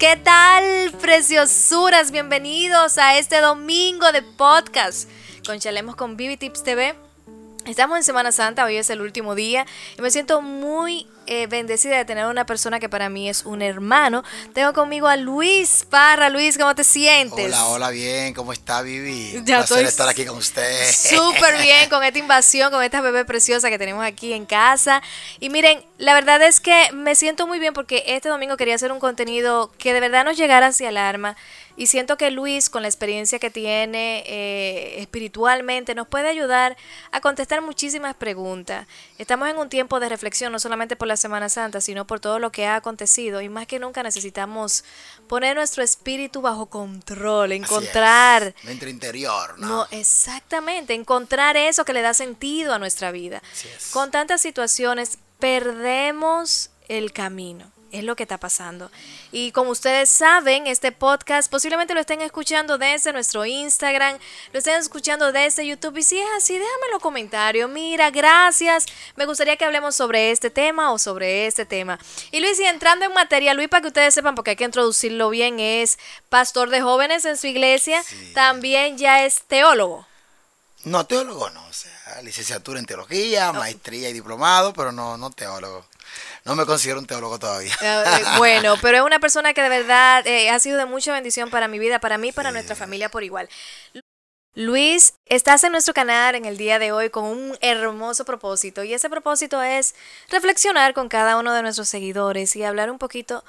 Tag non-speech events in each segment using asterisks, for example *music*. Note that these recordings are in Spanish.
¿Qué tal, preciosuras? Bienvenidos a este domingo de podcast con Chalemos con Vivi Tips TV. Estamos en Semana Santa, hoy es el último día y me siento muy eh, bendecida de tener una persona que para mí es un hermano. Tengo conmigo a Luis Parra. Luis, ¿cómo te sientes? Hola, hola, bien. ¿Cómo está, Vivi? Un ya placer estar aquí con usted. Súper *laughs* bien con esta invasión, con esta bebé preciosa que tenemos aquí en casa. Y miren, la verdad es que me siento muy bien porque este domingo quería hacer un contenido que de verdad nos llegara hacia el alma y siento que Luis, con la experiencia que tiene eh, espiritualmente, nos puede ayudar a contestar muchísimas preguntas. Estamos en un tiempo de reflexión, no solamente por la Semana Santa, sino por todo lo que ha acontecido. Y más que nunca necesitamos poner nuestro espíritu bajo control, encontrar... Nuestro interior, ¿no? ¿no? Exactamente, encontrar eso que le da sentido a nuestra vida. Con tantas situaciones, perdemos el camino es lo que está pasando. Y como ustedes saben, este podcast posiblemente lo estén escuchando desde nuestro Instagram, lo estén escuchando desde YouTube. Y si es así, déjame los comentarios. Mira, gracias. Me gustaría que hablemos sobre este tema o sobre este tema. Y Luis, y entrando en materia, Luis, para que ustedes sepan, porque hay que introducirlo bien, es pastor de jóvenes en su iglesia. También ya es teólogo. No, teólogo no, o sea, licenciatura en teología, maestría y diplomado, pero no, no teólogo no me considero un teólogo todavía. Eh, eh, *laughs* bueno, pero es una persona que de verdad eh, ha sido de mucha bendición para mi vida, para mí, para nuestra familia por igual. Luis, estás en nuestro canal en el día de hoy con un hermoso propósito y ese propósito es reflexionar con cada uno de nuestros seguidores y hablar un poquito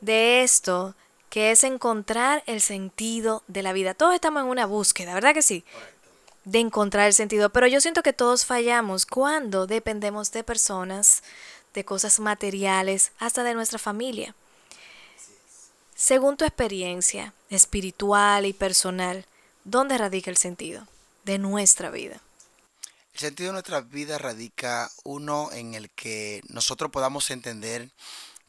de esto que es encontrar el sentido de la vida. Todos estamos en una búsqueda, ¿verdad que sí? De encontrar el sentido, pero yo siento que todos fallamos cuando dependemos de personas, de cosas materiales, hasta de nuestra familia. Según tu experiencia espiritual y personal, ¿dónde radica el sentido de nuestra vida? El sentido de nuestra vida radica uno en el que nosotros podamos entender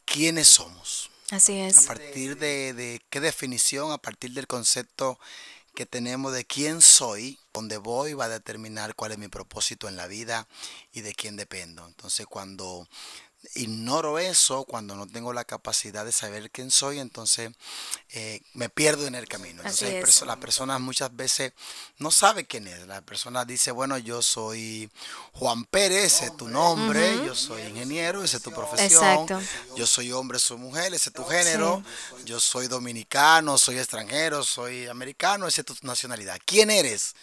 quiénes somos. Así es. A partir de, de qué definición, a partir del concepto que tenemos de quién soy, dónde voy, va a determinar cuál es mi propósito en la vida y de quién dependo. Entonces cuando ignoro eso, cuando no tengo la capacidad de saber quién soy, entonces eh, me pierdo en el camino. Entonces la persona muchas veces no sabe quién es. La persona dice, bueno, yo soy Juan Pérez, ese es tu nombre, yo soy ingeniero, ese es tu profesión, yo soy hombre, soy mujer, ese es tu género, yo soy dominicano, soy extranjero, soy americano, esa es tu nacionalidad. ¿Quién eres?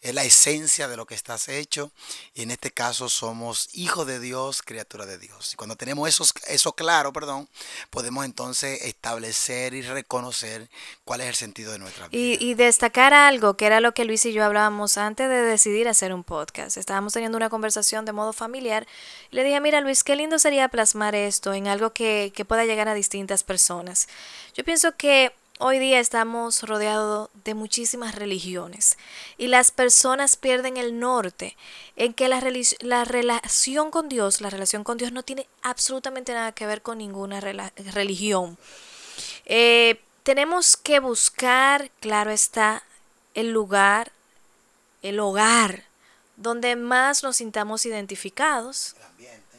Es la esencia de lo que estás hecho y en este caso somos hijos de Dios, criatura de Dios. Y cuando tenemos eso, eso claro, perdón, podemos entonces establecer y reconocer cuál es el sentido de nuestra vida. Y, y destacar algo, que era lo que Luis y yo hablábamos antes de decidir hacer un podcast. Estábamos teniendo una conversación de modo familiar y le dije, mira Luis, qué lindo sería plasmar esto en algo que, que pueda llegar a distintas personas. Yo pienso que Hoy día estamos rodeados de muchísimas religiones y las personas pierden el norte en que la, la, relación con Dios, la relación con Dios no tiene absolutamente nada que ver con ninguna religión. Eh, tenemos que buscar, claro está, el lugar, el hogar, donde más nos sintamos identificados.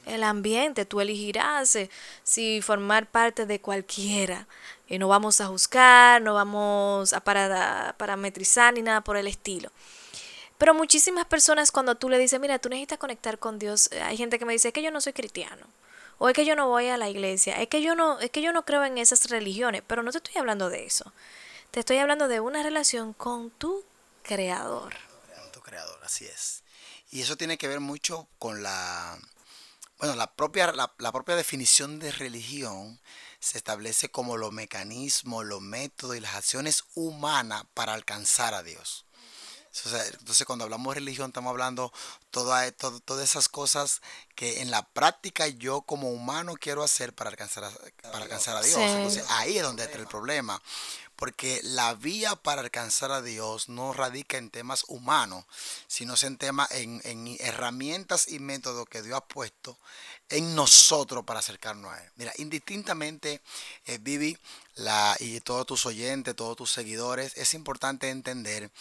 El ambiente. Tú elegirás eh, si formar parte de cualquiera y no vamos a juzgar, no vamos a parametrizar ni nada por el estilo. Pero muchísimas personas cuando tú le dices, mira, tú necesitas conectar con Dios, hay gente que me dice, es que yo no soy cristiano, o es que yo no voy a la iglesia, es que yo no, es que yo no creo en esas religiones, pero no te estoy hablando de eso. Te estoy hablando de una relación con tu creador. Con tu creador, así es. Y eso tiene que ver mucho con la, bueno, la propia, la, la propia definición de religión se establece como los mecanismos, los métodos y las acciones humanas para alcanzar a Dios. Entonces, cuando hablamos de religión, estamos hablando todas todas esas cosas que en la práctica yo como humano quiero hacer para alcanzar a, para alcanzar a Dios. Entonces, ahí es donde entra el problema. Porque la vía para alcanzar a Dios no radica en temas humanos, sino en temas, en, en herramientas y métodos que Dios ha puesto en nosotros para acercarnos a Él. Mira, indistintamente, eh, Vivi, la, y todos tus oyentes, todos tus seguidores, es importante entender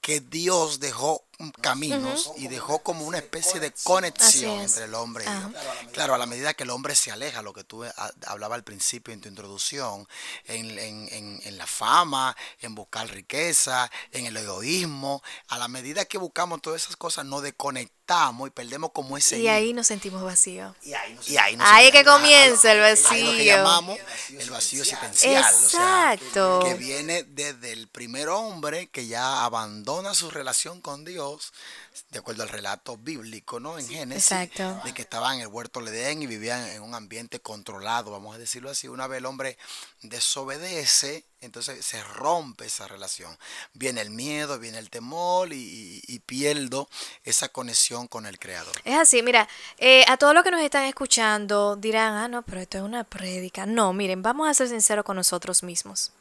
que Dios dejó caminos y dejó como una especie de conexión entre el hombre y Dios. Claro, a la medida que el hombre se aleja, lo que tú hablabas al principio en tu introducción, en, en, en, la fama, en buscar riqueza, en el egoísmo, a la medida que buscamos todas esas cosas, nos desconectamos y perdemos como ese... Y ahí nos sentimos vacíos. Y ahí, y ahí, ahí que comienza el vacío. lo que llamamos el vacío existencial. Exacto. que viene desde el primer hombre que ya abandona su relación con Dios de acuerdo al relato bíblico, ¿no? En Génesis, de que estaban en el huerto de Edén y vivían en un ambiente controlado, vamos a decirlo así. Una vez el hombre desobedece, entonces se rompe esa relación. Viene el miedo, viene el temor y, pierdo esa conexión con el Creador. Es así, mira, eh, a todos los que nos están escuchando dirán, ah, no, pero esto es una prédica. No, miren, vamos a ser sinceros con nosotros mismos.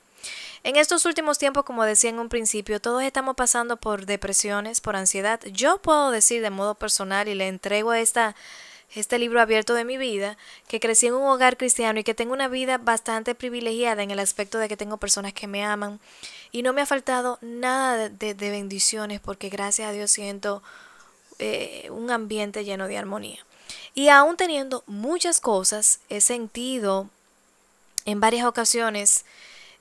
En estos últimos tiempos, como decía en un principio, todos estamos pasando por depresiones, por ansiedad. Yo puedo decir de modo personal y le entrego esta, este libro abierto de mi vida, que crecí en un hogar cristiano y que tengo una vida bastante privilegiada en el aspecto de que tengo personas que me aman y no me ha faltado nada de, bendiciones porque gracias a Dios siento eh, un ambiente lleno de armonía. Y aún teniendo muchas cosas, he sentido en varias ocasiones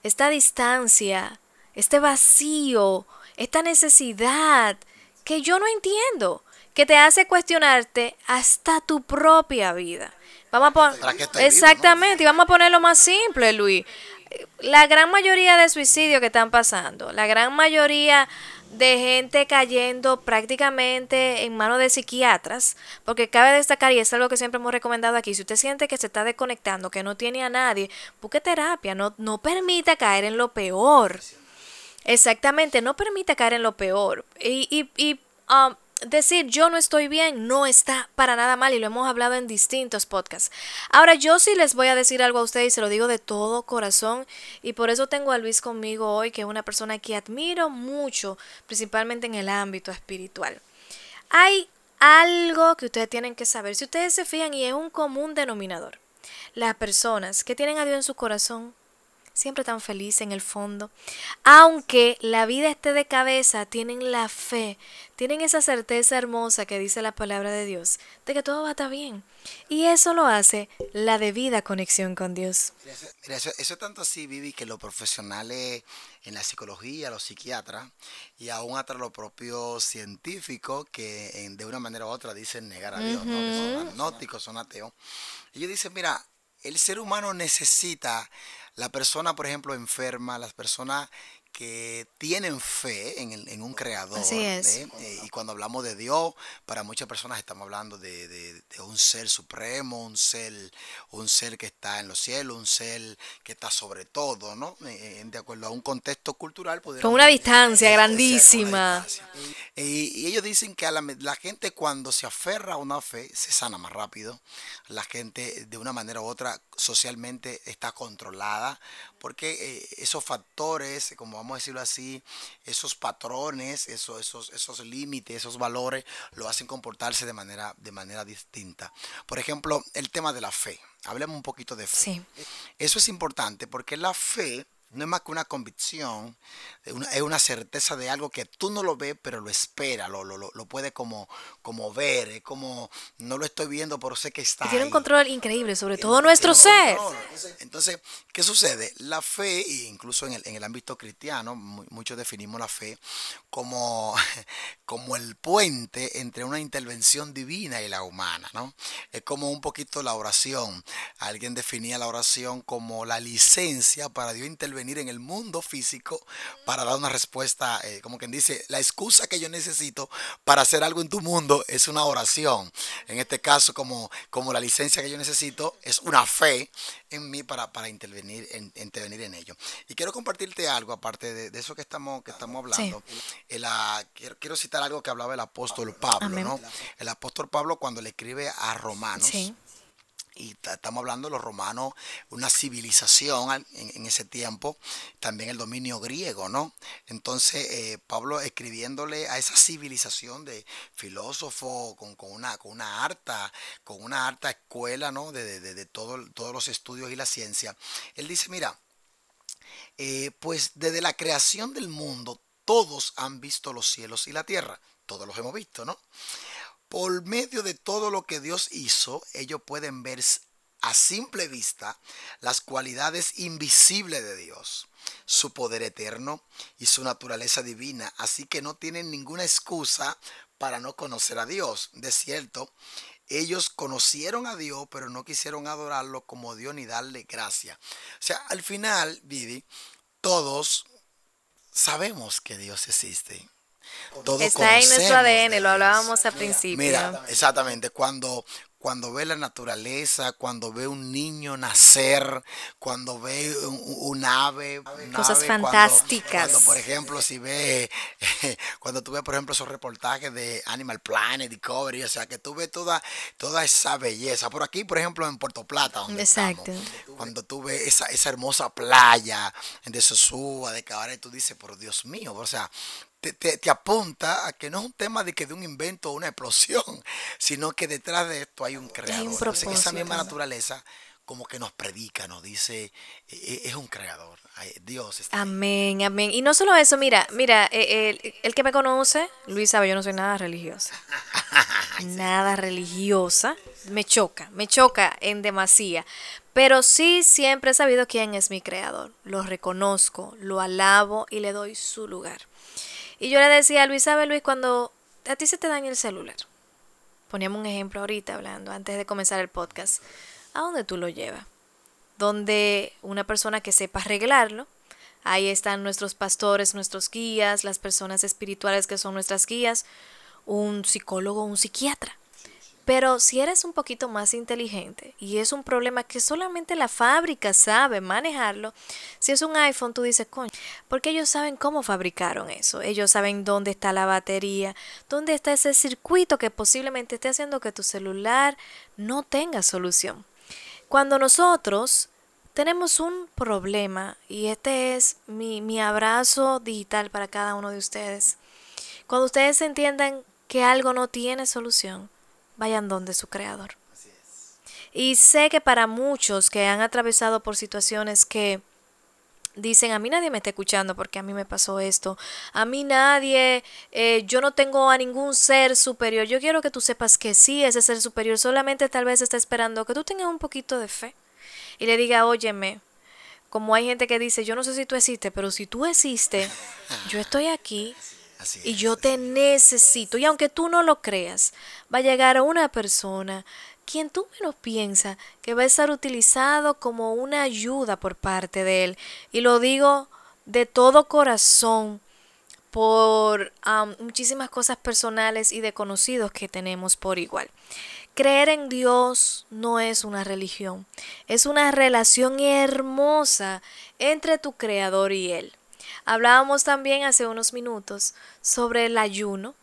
esta distancia, este vacío, esta necesidad que yo no entiendo, que te hace cuestionarte hasta tu propia vida. Vamos a poner exactamente, y vamos a ponerlo más simple, Luis. La gran mayoría de suicidios que están pasando, la gran mayoría de gente cayendo prácticamente en manos de psiquiatras, porque cabe destacar, y es algo que siempre hemos recomendado aquí, si usted siente que se está desconectando, que no tiene a nadie, busque terapia, no, no permita caer en lo peor. Exactamente, no permita caer en lo peor. Y, y, y um, decir yo no estoy bien no está para nada mal y lo hemos hablado en distintos podcasts. Ahora yo sí les voy a decir algo a ustedes y se lo digo de todo corazón y por eso tengo a Luis conmigo hoy, que es una persona que admiro mucho, principalmente en el ámbito espiritual. Hay algo que ustedes tienen que saber, si ustedes se fijan y es un común denominador. Las personas que tienen a Dios en su corazón siempre tan feliz en el fondo. Aunque la vida esté de cabeza, tienen la fe, tienen esa certeza hermosa que dice la palabra de Dios, de que todo va a estar bien. Y eso lo hace la debida conexión con Dios. Mira, eso, es tanto así, Vivi, que los profesionales en la psicología, los psiquiatras, y aún hasta los propios científicos que de una manera u otra dicen negar a Dios, ¿no? son agnósticos, son ateos. Ellos dicen, mira, el ser humano necesita la persona, por ejemplo, enferma, las personas que tienen fe en, el, en un creador. Eh, y cuando hablamos de Dios, para muchas personas estamos hablando de, un ser supremo, un ser, un ser que está en los cielos, un ser que está sobre todo, ¿no? Eh, de acuerdo a un contexto cultural. Con una distancia grandísima. Y, ellos dicen que a la, la, gente cuando se aferra a una fe se sana más rápido. La gente de una manera u otra socialmente está controlada porque esos factores, como vamos a decirlo así, esos patrones, esos, esos, esos límites, esos valores, lo hacen comportarse de manera, de manera distinta. Por ejemplo, el tema de la fe. Hablemos un poquito de fe. Eso es importante porque la fe no es más que una convicción, es una certeza de algo que tú no lo ves, pero lo espera, lo, lo, lo puede como, como ver, es como, no lo estoy viendo, pero sé que está. tiene un control increíble sobre todo nuestro ser. Entonces, ¿qué sucede? La fe, e incluso en el, en el ámbito cristiano, muchos definimos la fe como, *laughs* como el puente entre una intervención divina y la humana, ¿no? Es como un poquito la oración. Alguien definía la oración como la licencia para Dios intervenir en el mundo físico para dar una respuesta, eh, como quien dice, la excusa que yo necesito para hacer algo en tu mundo es una oración. En este caso, como, como la licencia que yo necesito es una fe en mí para, para intervenir, en, intervenir en ello. Y quiero compartirte algo, aparte de, eso que estamos, que estamos hablando. quiero, quiero, citar algo que hablaba el apóstol Pablo, ¿no? El apóstol Pablo cuando le escribe a Romanos. Sí y estamos hablando de los romanos, una civilización en, ese tiempo, también el dominio griego, ¿no? Entonces, eh, Pablo escribiéndole a esa civilización de filósofo con, una, con una harta, con una harta escuela, ¿no? De, de, todos los estudios y la ciencia, él dice, mira, eh, pues desde la creación del mundo, todos han visto los cielos y la tierra. Todos los hemos visto, ¿no? Por medio de todo lo que Dios hizo, ellos pueden ver a simple vista las cualidades invisibles de Dios, su poder eterno y su naturaleza divina. Así que no tienen ninguna excusa para no conocer a Dios. De cierto, ellos conocieron a Dios, pero no quisieron adorarlo como Dios ni darle gracia. O sea, al final, Vivi, todos sabemos que Dios existe. Está en nuestro ADN, lo hablábamos al principio. Mira, exactamente, cuando cuando ve la naturaleza, cuando ve un niño nacer, cuando ve un, ave. Cosas fantásticas. Cuando, por ejemplo, si ve, *laughs* cuando tú ves, por ejemplo, esos reportajes de Animal Planet, Discovery, o sea, que tú ves toda, toda esa belleza. Por aquí, por ejemplo, en Puerto Plata, donde Exacto. cuando tú ves esa, esa hermosa playa de Sosúa, de Cabaret, tú dices, por Dios mío, o sea, te, apunta a que no es un tema de que de un invento o una explosión, *laughs* sino que detrás de esto hay un creador. esa misma naturaleza como que nos predica, nos dice, e, e, es un creador, Dios está Amén, amén. Y no solo eso, mira, mira, e, el, que me conoce, Luis sabe, yo no soy nada religiosa. *laughs* nada religiosa. Me choca, me choca en demasía. Pero sí siempre he sabido quién es mi creador. Lo reconozco, lo alabo y le doy su lugar. Y yo le decía a Luis, ¿sabe Luis? Cuando a ti se te daña el celular, poníamos un ejemplo ahorita hablando, antes de comenzar el podcast, ¿a dónde tú lo llevas? Donde una persona que sepa arreglarlo, ahí están nuestros pastores, nuestros guías, las personas espirituales que son nuestras guías, un psicólogo, un psiquiatra. Pero si eres un poquito más inteligente y es un problema que solamente la fábrica sabe manejarlo, si es un iPhone tú dices, coño, porque ellos saben cómo fabricaron eso, ellos saben dónde está la batería, dónde está ese circuito que posiblemente esté haciendo que tu celular no tenga solución. Cuando nosotros tenemos un problema, y este es mi, mi abrazo digital para cada uno de ustedes, cuando ustedes entiendan que algo no tiene solución, vayan donde su creador. Y sé que para muchos que han atravesado por situaciones que dicen, a mí nadie me está escuchando porque a mí me pasó esto, a mí nadie, eh, yo no tengo a ningún ser superior, yo quiero que tú sepas que sí, ese ser superior solamente tal vez está esperando que tú tengas un poquito de fe y le diga, óyeme, como hay gente que dice, yo no sé si tú existes, pero si tú existes, *laughs* yo estoy aquí y yo te necesito. Y aunque tú no lo creas, va a llegar una persona quien tú menos piensas que va a estar utilizado como una ayuda por parte de él. Y lo digo de todo corazón por muchísimas cosas personales y de conocidos que tenemos por igual. Creer en Dios no es una religión, es una relación hermosa entre tu creador y Él. Hablábamos también hace unos minutos sobre el ayuno,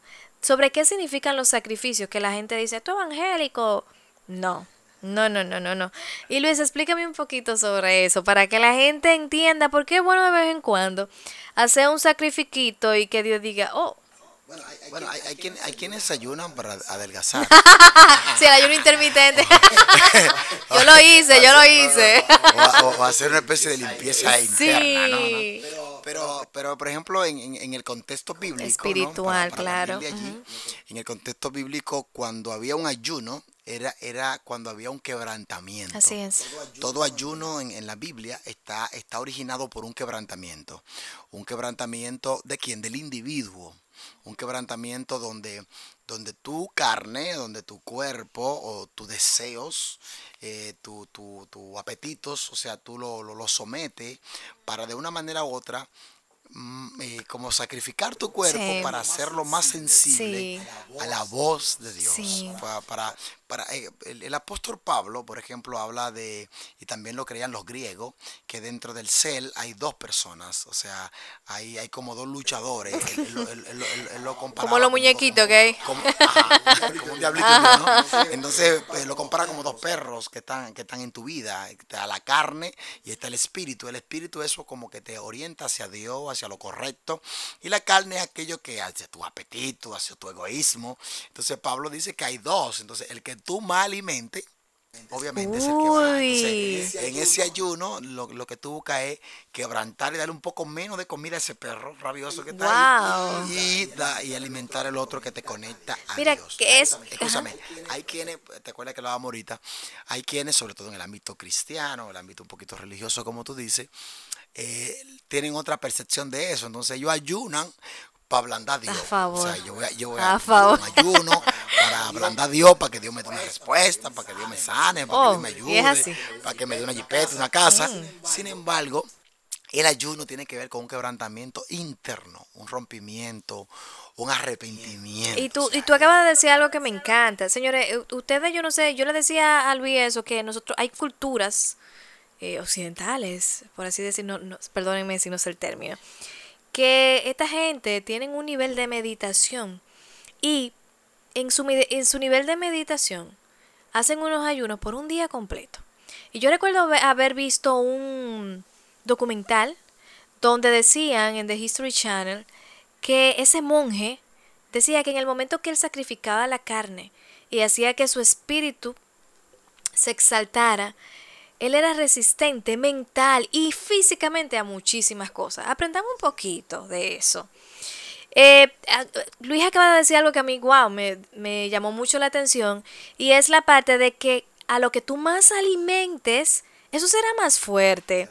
sobre qué significan los sacrificios, que la gente dice, tú evangélico. No, no, no, no, no, no. Y Luis, explícame un poquito sobre eso, para que la gente entienda por qué es bueno de vez en cuando hacer un sacrifiquito y que Dios diga, oh, bueno, hay, hay, quienes ayunan para adelgazar. *laughs* sí, el ayuno intermitente. *laughs* yo lo hice, yo lo *laughs* hice. O, hacer una especie de limpieza interna, ¿no? Pero, pero por ejemplo, en, en, el contexto bíblico. Espiritual, claro. En el contexto bíblico, cuando había un ayuno, era, era cuando había un quebrantamiento. Así es. Todo ayuno en, en, la Biblia está, está originado por un quebrantamiento. Un quebrantamiento de quién? Del individuo. Un quebrantamiento donde, donde tu carne, donde tu cuerpo o tus deseos, eh, tus tu, apetitos, o sea, tú lo, lo, lo sometes para de una manera u otra eh, como sacrificar tu cuerpo para hacerlo más sensible a la voz de Dios. Para, para, eh, el, apóstol Pablo, por ejemplo, habla de, y también lo creían los griegos, que dentro del cel hay dos personas, o sea, hay, hay como dos luchadores. como los muñequitos hay. Como, un diablito, Entonces eh, lo compara como dos perros que están, que están en tu vida. Está la carne y está el espíritu. El espíritu eso como que te orienta hacia Dios, hacia lo correcto. Y la carne es aquello que hace tu apetito, hacia tu egoísmo. Entonces Pablo dice que hay dos. Entonces el que tú más alimente obviamente es el que va. Entonces, en ese ayuno, lo, lo, que tú buscas es quebrantar y darle un poco menos de comida a ese perro rabioso que está ahí y, da, y alimentar el otro que te conecta a Mira, Dios. que es... Escúchame, hay quienes, te acuerdas que lo hablábamos ahorita, hay quienes, sobre todo en el ámbito cristiano, el ámbito un poquito religioso, como tú dices, eh, tienen otra percepción de eso. Entonces ellos ayunan para ablandar a Dios. A favor. O sea, yo voy a, yo voy a, a favor. un ayuno para ablandar a Dios, para que Dios me dé una respuesta, para que Dios me sane, para Oh, que Dios me es ayude, para que me dé una jipeta, una casa. Sin embargo, el ayuno tiene que ver con un quebrantamiento interno, un rompimiento, un arrepentimiento. Y tú, o sea, y tú acabas de decir algo que me encanta. Señores, eh, ustedes, yo no sé, yo le decía a Luis eso, que nosotros, hay culturas eh, occidentales, por así decirlo, no, perdónenme si no sé el término, que esta gente tienen un nivel de meditación y en su, en su nivel de meditación hacen unos ayunos por un día completo. Y yo recuerdo haber visto un documental donde decían en The History Channel que ese monje decía que en el momento que él sacrificaba la carne y hacía que su espíritu se exaltara, él era resistente mental y físicamente a muchísimas cosas. Aprendamos un poquito de eso. Eh, Luis acaba de decir algo que a mí, wow, me, me llamó mucho la atención y es la parte de que a lo que tú más alimentes, eso será más fuerte.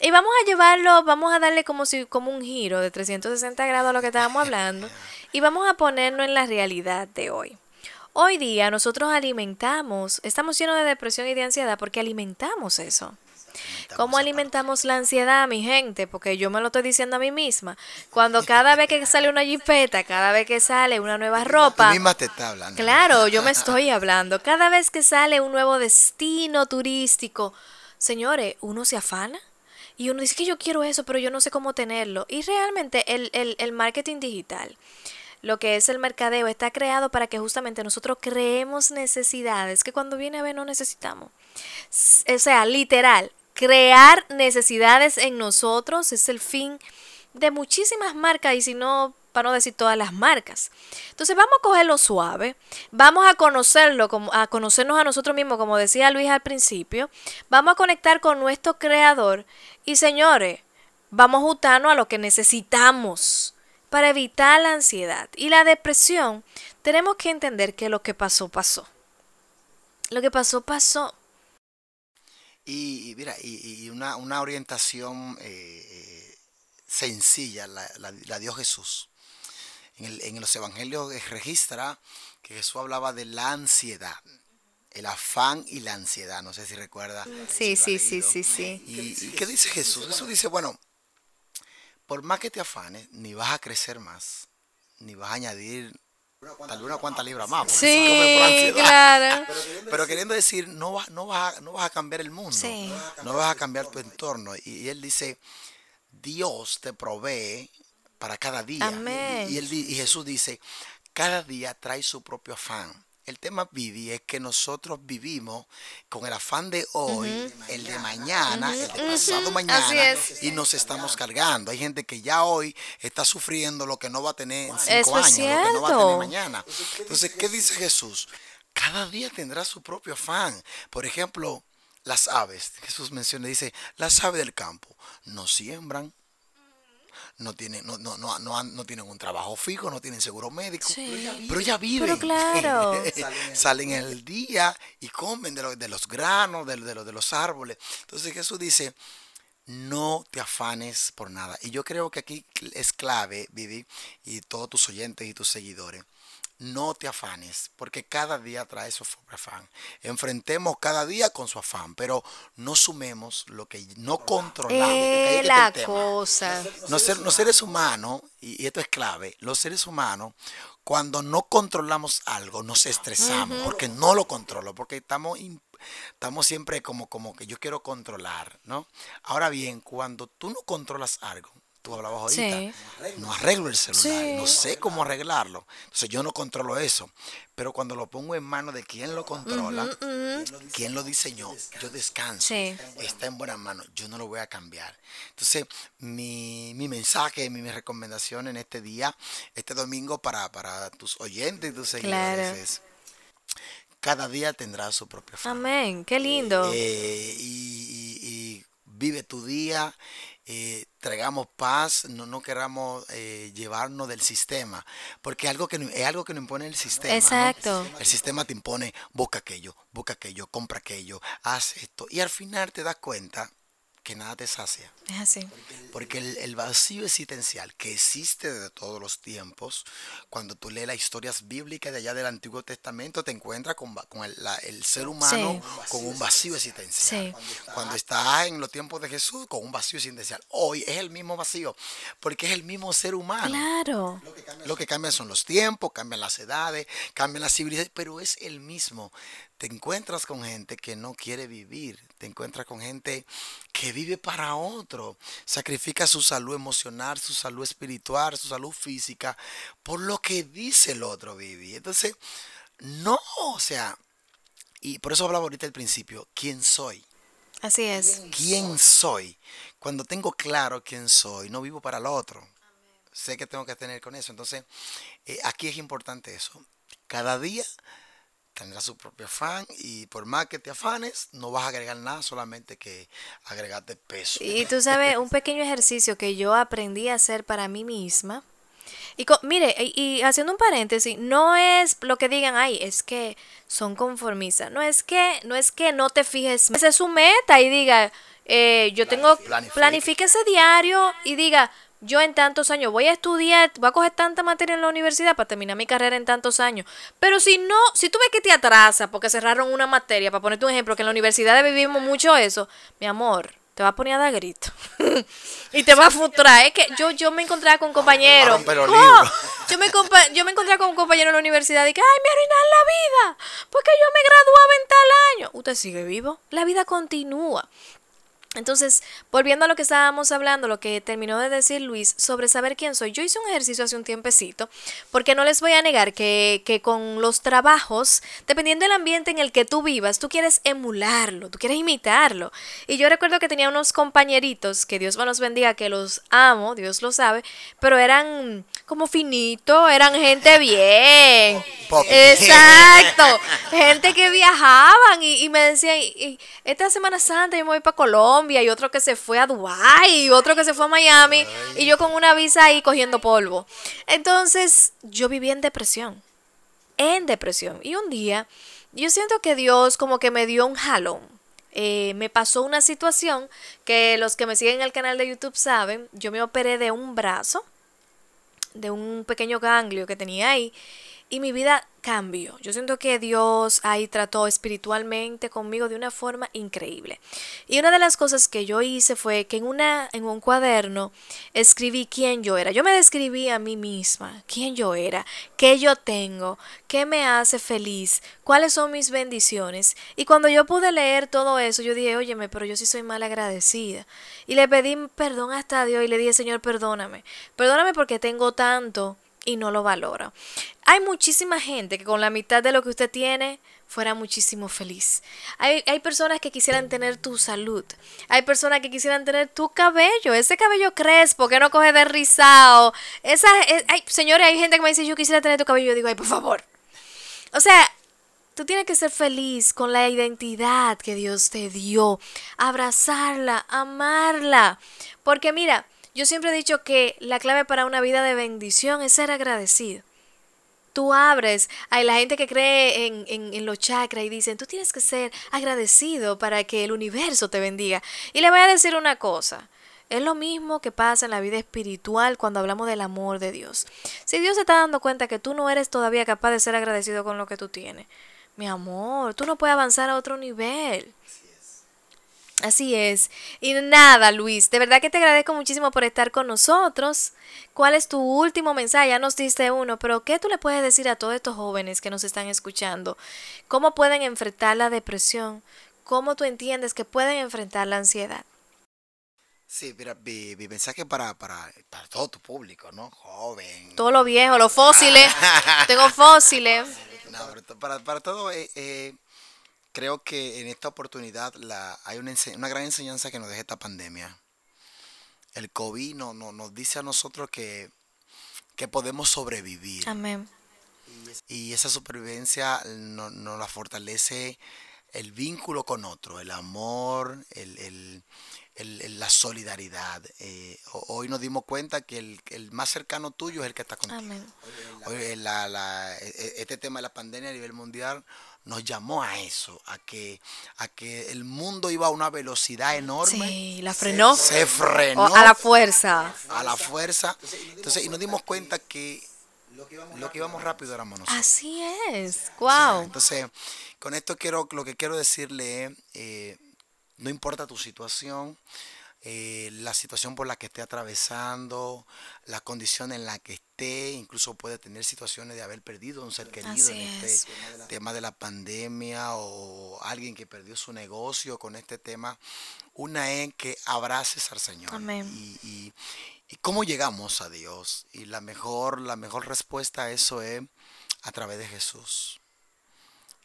Y vamos a llevarlo, vamos a darle como si como un giro de 360 grados a lo que estábamos hablando y vamos a ponerlo en la realidad de hoy. Hoy día nosotros alimentamos, estamos llenos de depresión y de ansiedad porque alimentamos eso. ¿Cómo alimentamos la ansiedad, mi gente? Porque yo me lo estoy diciendo a mí misma. Cuando *laughs* cada vez que sale una jipeta, cada vez que sale una nueva Tú ropa, misma te está hablando. Claro, yo me *laughs* estoy hablando. Cada vez que sale un nuevo destino turístico, señores, uno se afana y uno dice que yo quiero eso, pero yo no sé cómo tenerlo. Y realmente el, el, el marketing digital, lo que es el mercadeo, está creado para que justamente nosotros creemos necesidades que cuando viene a ver no necesitamos. O sea, literal, crear necesidades en nosotros es el fin de muchísimas marcas y si no, para no decir todas las marcas. Entonces vamos a cogerlo suave, vamos a conocerlo, a conocernos a nosotros mismos, como decía Luis al principio, vamos a conectar con nuestro creador y señores, vamos a ajustarnos a lo que necesitamos para evitar la ansiedad y la depresión. Tenemos que entender que lo que pasó, pasó. Lo que pasó, pasó. Y, y mira, y, y una, una orientación eh, eh, sencilla la, la- la dio Jesús. En, el- en los evangelios registra que Jesús hablaba de la ansiedad, el afán y la ansiedad. No sé si recuerda. Sí, si sí, sí, sí, sí. ¿Y, y qué dice Jesús? Jesús dice, bueno, por más que te afanes, ni vas a crecer más, ni vas a añadir tal vez una cuanta libra más. Sí, claro. *laughs* Pero queriendo decir, no vas, no vas, a, no vas a cambiar el mundo, Sí. no vas a cambiar tu entorno. Y, y él dice, Dios te provee para cada día. Amén. Y, él di- y Jesús dice, cada día trae su propio afán. El tema, Vivi, es que nosotros vivimos con el afán de hoy, el de mañana, el de pasado mañana, Así es. y nos estamos cargando. Hay gente que ya hoy está sufriendo lo que no va a tener en cinco Eso años, es lo que no va a tener mañana. Entonces, ¿qué dice Jesús? Cada día tendrá su propio afán. Por ejemplo, las aves. Jesús menciona, dice, las aves del campo no siembran, no tienen, no, no, no, no, no tienen un trabajo fijo, no tienen seguro médico, Sí. pero ya viven. Pero claro. *laughs* Salen en el día y comen de, lo- de los granos, de, de, lo- de los árboles. Entonces Jesús dice, no te afanes por nada. Y yo creo que aquí es clave, Vivi, y todos tus oyentes y tus seguidores. No te afanes, porque cada día trae su propio afán. Enfrentemos cada día con su afán, pero no sumemos lo que no controlamos. Eh, la cosa. Los, ser- los seres humanos, y y esto es clave, los seres humanos, cuando no controlamos algo, nos estresamos, porque no lo controlo, porque estamos, estamos siempre como, como que yo quiero controlar, ¿no? Ahora bien, cuando tú no controlas algo, tú hablabas ahorita, Sí. no arreglo el celular, Sí. no sé cómo arreglarlo, entonces yo no controlo eso, pero cuando lo pongo en manos de quien lo controla, quien lo diseñó, yo descanso, Sí. está en buenas manos, yo no lo voy a cambiar. Entonces, mi, mi mensaje, mi, mi recomendación en este día, este domingo para, para tus oyentes y tus seguidores Claro. es cada día tendrá su propio afán. Amén, qué lindo. Eh, y, y- y vive tu día, eh, traigamos paz, no, no queramos eh, llevarnos del sistema, porque es algo que es algo que nos impone el sistema. ¿no? Exacto. El sistema te impone, busca aquello, busca aquello, compra aquello, haz esto, y al final te das cuenta que nada te sacia. Es así. Porque el, el vacío existencial que existe desde todos los tiempos, cuando tú lees las historias bíblicas de allá del Antiguo Testamento, te encuentras con, va- con el, la- el ser humano con un vacío existencial. Sí. Cuando estás en los tiempos de Jesús, con un vacío existencial. Hoy es el mismo vacío, porque es el mismo ser humano. Claro. Lo que cambia son los tiempos, cambian las edades, cambian las civilizaciones, pero es el mismo. Te encuentras con gente que no quiere vivir, te encuentras con gente que vive para otro, sacrifica su salud emocional, su salud espiritual, su salud física, por lo que dice el otro vivir. Entonces, no, o sea, y por eso hablaba ahorita al principio, ¿quién soy? Así es. quién soy. Cuando tengo claro quién soy, no vivo para el otro. Sé que tengo que tener con eso. Entonces, eh, aquí es importante eso. Cada día tendrá su propio afán y por más que te afanes, no vas a agregar nada, solamente que agregarte peso. Y tú sabes, un pequeño ejercicio que yo aprendí a hacer para mí misma. Y co- mire, y, y haciendo un paréntesis, no es lo que digan, ay, es que son conformistas. No es que, no es que no te fijes, esa es su meta y diga, eh, yo tengo, Planifique. planifique ese diario y diga, yo en tantos años voy a estudiar, voy a coger tanta materia en la universidad para terminar mi carrera en tantos años. Pero si no, si tú ves que te atrasa porque cerraron una materia, para ponerte un ejemplo, que en la universidad vivimos mucho eso, mi amor, te va a poner a dar grito. *laughs* y te va a frustrar. Es que yo, yo me encontraba con compañeros. ¡Oh! *laughs* Yo me, compa- yo me encontraba con un compañero en la universidad y que, ay, me arruinaron la vida. Porque yo me graduaba en tal año. Usted sigue vivo. La vida continúa. Entonces, volviendo a lo que estábamos hablando, lo que terminó de decir Luis sobre saber quién soy, yo hice un ejercicio hace un tiempecito, porque no les voy a negar que, que con los trabajos, dependiendo del ambiente en el que tú vivas, tú quieres emularlo, tú quieres imitarlo. Y yo recuerdo que tenía unos compañeritos, que Dios me los bendiga, que los amo, Dios lo sabe, pero eran como finito, eran gente *laughs* bien. Exacto. *laughs* Gente que viajaban y, y me decían, y esta Semana Santa yo me voy para Colombia y otro que se fue a Dubái otro que se fue a Miami y yo con una visa ahí cogiendo polvo. Entonces yo viví en depresión, en depresión. Y un día yo siento que Dios como que me dio un jalón. Eh, me pasó una situación que los que me siguen en el canal de YouTube saben, yo me operé de un brazo de un pequeño ganglio que tenía ahí y mi vida cambió. Yo siento que Dios ahí trató espiritualmente conmigo de una forma increíble. Y una de las cosas que yo hice fue que en una en un cuaderno escribí quién yo era. Yo me describí a mí misma, quién yo era, qué yo tengo, qué me hace feliz, cuáles son mis bendiciones. Y cuando yo pude leer todo eso, yo dije, "Óyeme, pero yo sí soy mal agradecida." Y le pedí perdón hasta Dios y le dije, "Señor, perdóname. Perdóname porque tengo tanto y no lo valora. Hay muchísima gente que con la mitad de lo que usted tiene fuera muchísimo feliz. Hay, hay personas que quisieran tener tu salud. Hay personas que quisieran tener tu cabello. Ese cabello crespo que no coge de rizado. Esa, es- señores, hay gente que me dice, yo quisiera tener tu cabello. Yo digo, ay, por favor. O sea, Tú tienes que ser feliz con la identidad que Dios te dio, abrazarla, amarla. Porque mira, yo siempre he dicho que la clave para una vida de bendición es ser agradecido. Tú abres a la gente que cree en, en, en los chakras y dicen, tú tienes que ser agradecido para que el universo te bendiga. Y le voy a decir una cosa. Es lo mismo que pasa en la vida espiritual cuando hablamos del amor de Dios. Si Dios se está dando cuenta que tú no eres todavía capaz de ser agradecido con lo que tú tienes, mi amor, tú no puedes avanzar a otro nivel. Así es. Y nada, Luis, de verdad que te agradezco muchísimo por estar con nosotros. ¿Cuál es tu último mensaje? Ya nos diste uno, pero ¿qué tú le puedes decir a todos estos jóvenes que nos están escuchando? ¿Cómo pueden enfrentar la depresión? ¿Cómo tú entiendes que pueden enfrentar la ansiedad? Sí, mira, mi, mi mensaje para, para, para todo tu público, ¿no? Joven. Todo lo viejo, los fósiles. *laughs* Tengo fósiles. No, para, para todo, eh, eh, creo que en esta oportunidad la, hay una, gran enseñanza que nos deja esta pandemia. El COVID no, no- nos dice a nosotros que, que podemos sobrevivir. Amén. Y esa supervivencia nos no la fortalece el vínculo con otro, el amor, el, la solidaridad. Eh, hoy nos dimos cuenta que el, más cercano tuyo es el que está contigo. Hoy, e, e, este tema de la pandemia a nivel mundial nos llamó a eso, a que, a que el mundo iba a una velocidad enorme. Sí, la frenó. Se, frenó. a la fuerza. A la fuerza. Entonces, y nos dimos cuenta que lo que íbamos rápido éramos nosotros. Así es. Wow. entonces, con esto quiero, lo que quiero decirle, eh, no importa tu situación, eh, la situación por la que esté atravesando, la condición en la que esté, incluso puede tener situaciones de haber perdido un ser querido en este tema de la pandemia o alguien que perdió su negocio con este tema. Una es que abraces al Señor. Y, y, cómo llegamos a Dios. Y la mejor, la mejor respuesta a eso es a través de Jesús.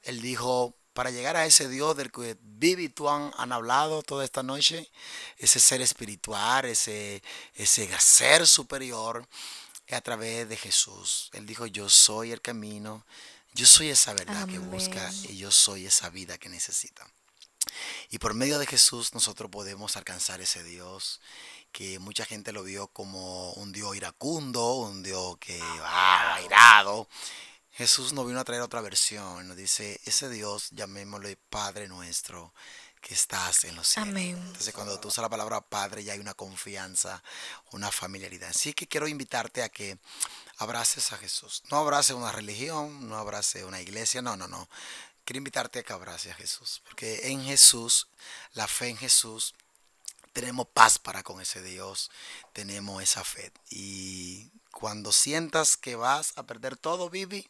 Él dijo, para llegar a ese Dios del que Vivi y tú han, hablado toda esta noche, ese ser espiritual, ese, ese ser superior, a través de Jesús. Él dijo, yo soy el camino, yo soy esa verdad que busca y yo soy esa vida que necesita. Y por medio de Jesús nosotros podemos alcanzar ese Dios que mucha gente lo vio como un Dios iracundo, un Dios que va ah, irado, Jesús nos vino a traer otra versión. Nos dice, ese Dios, llamémosle Padre nuestro, que estás en los cielos. Amén. Entonces, cuando tú usas la palabra Padre, ya hay una confianza, una familiaridad. Así que quiero invitarte a que abraces a Jesús. No abraces una religión, no abraces una iglesia, no, no, no. Quiero invitarte a que abraces a Jesús. Porque en Jesús, la fe en Jesús, tenemos paz para con ese Dios, tenemos esa fe. Y cuando sientas que vas a perder todo, Vivi,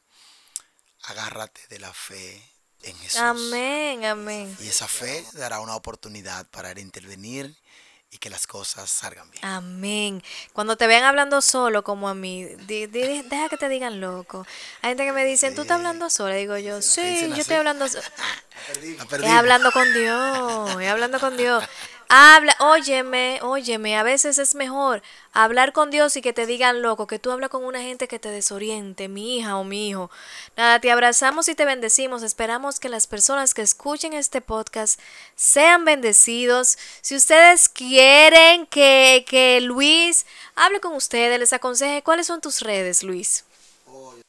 agárrate de la fe en Jesús. Amén, amén. Y esa fe dará una oportunidad para intervenir y que las cosas salgan bien. Amén. Cuando te vean hablando solo como a mí, deja que te digan loco. Hay gente que me dicen, ¿tú estás hablando sola? Digo yo, sí, yo estoy hablando sola. *laughs* Es hablando con Dios, es hablando con Dios. Habla, óyeme, óyeme, a veces es mejor hablar con Dios y que te digan loco, que tú hablas con una gente que te desoriente, mi hija o mi hijo. Nada, te abrazamos y te bendecimos. Esperamos que las personas que escuchen este podcast sean bendecidos. Si ustedes quieren que, que Luis hable con ustedes, les aconseje, ¿cuáles son tus redes, Luis?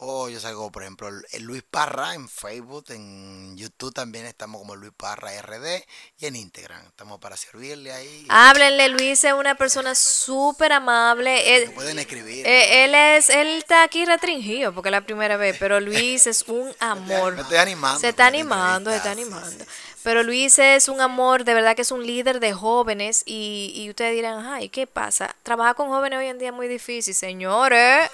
O yo salgo, por ejemplo, el Luis Parra en Facebook, en YouTube también estamos como Luis Parra RD y en Instagram. Estamos para servirle ahí. Háblenle, Luis es una persona súper amable. pueden escribir. Eh, él es, él está aquí restringido porque es la primera vez, *laughs* pero Luis es un amor. Me estoy animando. Se está animando, se está animando. Pero Luis es un amor, de verdad que es un líder de jóvenes y, y ustedes dirán, ay, ¿qué pasa? Trabajar con jóvenes hoy en día es muy difícil, señores.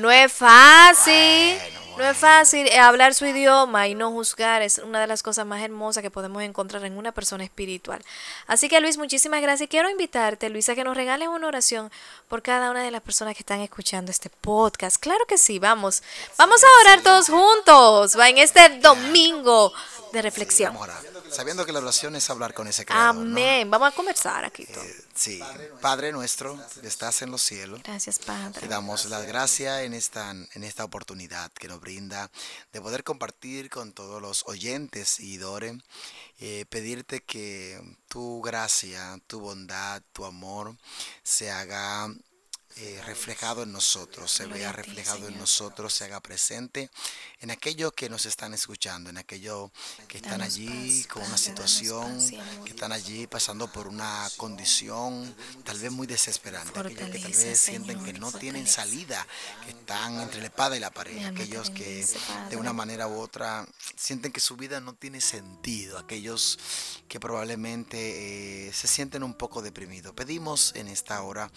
No es fácil. No es fácil eh, hablar su idioma y no juzgar. Es una de las cosas más hermosas que podemos encontrar en una persona espiritual. Así que Luis, muchísimas gracias. Quiero invitarte, Luis, a que nos regales una oración por cada una de las personas que están escuchando este podcast. Claro que sí, vamos. Vamos a orar todos juntos. Va en este domingo de reflexión. Sabiendo que la oración es hablar con ese creador. Amén. Vamos a conversar aquí. Eh, sí, Padre nuestro que estás en los cielos. Gracias, Padre. Te damos las gracias en esta, en esta oportunidad que nos brinda de poder compartir con todos los oyentes y Dore. Eh, pedirte que tu gracia, tu bondad, tu amor se haga eh, reflejado en nosotros, se vea reflejado en nosotros, se haga presente en aquellos que nos están escuchando, en aquellos que están allí con una situación, que están allí pasando por una condición tal vez muy desesperante, aquellos que tal vez sienten que no tienen salida, que están entre la espada y la pared, aquellos que de una manera u otra sienten que su vida no tiene sentido, aquellos que probablemente eh, se sienten un poco deprimidos. Pedimos en esta hora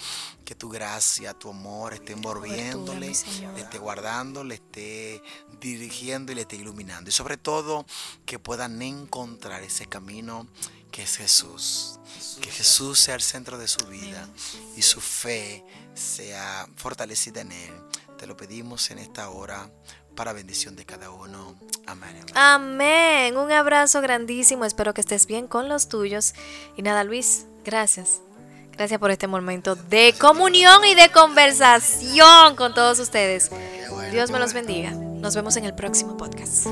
que tu gracia a tu amor esté envolviéndole, le esté guardando, le esté dirigiendo y le esté iluminando. Y sobre todo que puedan encontrar ese camino que es Jesús. Que Jesús sea el centro de su vida y su fe sea fortalecida en Él. Te lo pedimos en esta hora para bendición de cada uno. Amén. Amén. Un abrazo grandísimo. Espero que estés bien con los tuyos. Y nada, Luis, gracias. Gracias por este momento de comunión y de conversación con todos ustedes. Dios me los bendiga. Nos vemos en el próximo podcast.